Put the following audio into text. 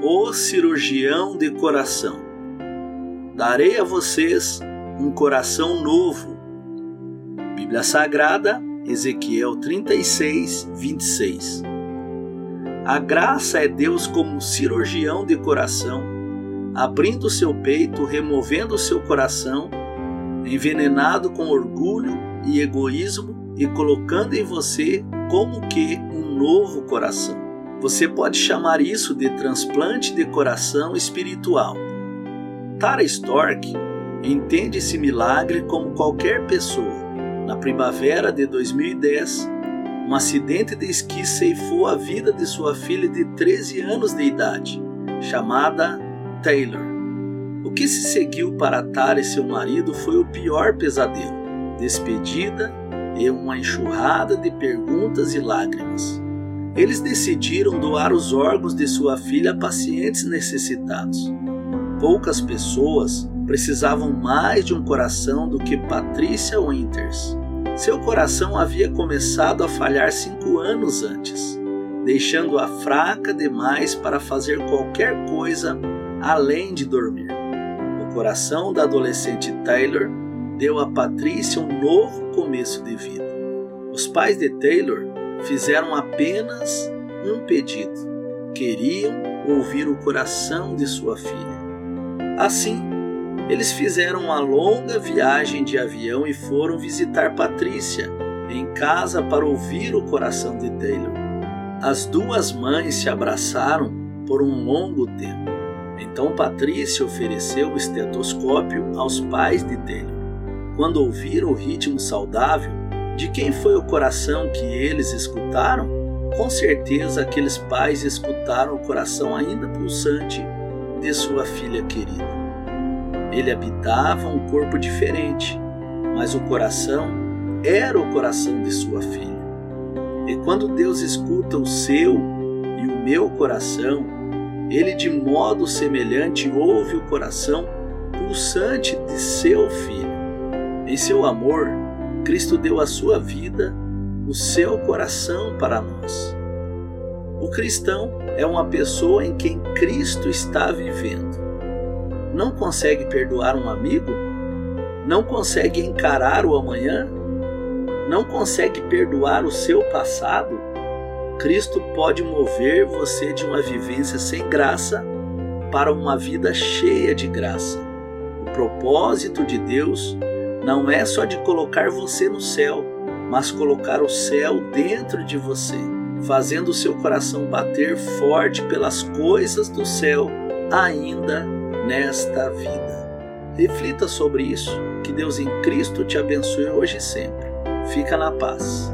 O cirurgião de coração. Darei a vocês um coração novo. Bíblia Sagrada, Ezequiel 36, 26. A graça é Deus como cirurgião de coração, abrindo seu peito, removendo seu coração, envenenado com orgulho e egoísmo e colocando em você como que um novo coração. Você pode chamar isso de transplante de coração espiritual. Tara Stork entende esse milagre como qualquer pessoa. Na primavera de 2010, um acidente de esqui ceifou a vida de sua filha de 13 anos de idade, chamada Taylor. O que se seguiu para Tara e seu marido foi o pior pesadelo: despedida e uma enxurrada de perguntas e lágrimas. Eles decidiram doar os órgãos de sua filha a pacientes necessitados. Poucas pessoas precisavam mais de um coração do que Patricia Winters. Seu coração havia começado a falhar cinco anos antes, deixando-a fraca demais para fazer qualquer coisa além de dormir. O coração da adolescente Taylor deu a Patrícia um novo começo de vida. Os pais de Taylor fizeram apenas um pedido: queriam ouvir o coração de sua filha. Assim, eles fizeram uma longa viagem de avião e foram visitar Patrícia em casa para ouvir o coração de Taylor. As duas mães se abraçaram por um longo tempo. Então Patrícia ofereceu o estetoscópio aos pais de Taylor. Quando ouviram o ritmo saudável, de quem foi o coração que eles escutaram? Com certeza aqueles pais escutaram o coração ainda pulsante de sua filha querida. Ele habitava um corpo diferente, mas o coração era o coração de sua filha. E quando Deus escuta o seu e o meu coração, ele de modo semelhante ouve o coração pulsante de seu filho. Em seu amor, Cristo deu a sua vida, o seu coração para nós. O cristão é uma pessoa em quem Cristo está vivendo não consegue perdoar um amigo? Não consegue encarar o amanhã? Não consegue perdoar o seu passado? Cristo pode mover você de uma vivência sem graça para uma vida cheia de graça. O propósito de Deus não é só de colocar você no céu, mas colocar o céu dentro de você, fazendo o seu coração bater forte pelas coisas do céu ainda nesta vida. Reflita sobre isso. Que Deus em Cristo te abençoe hoje e sempre. Fica na paz.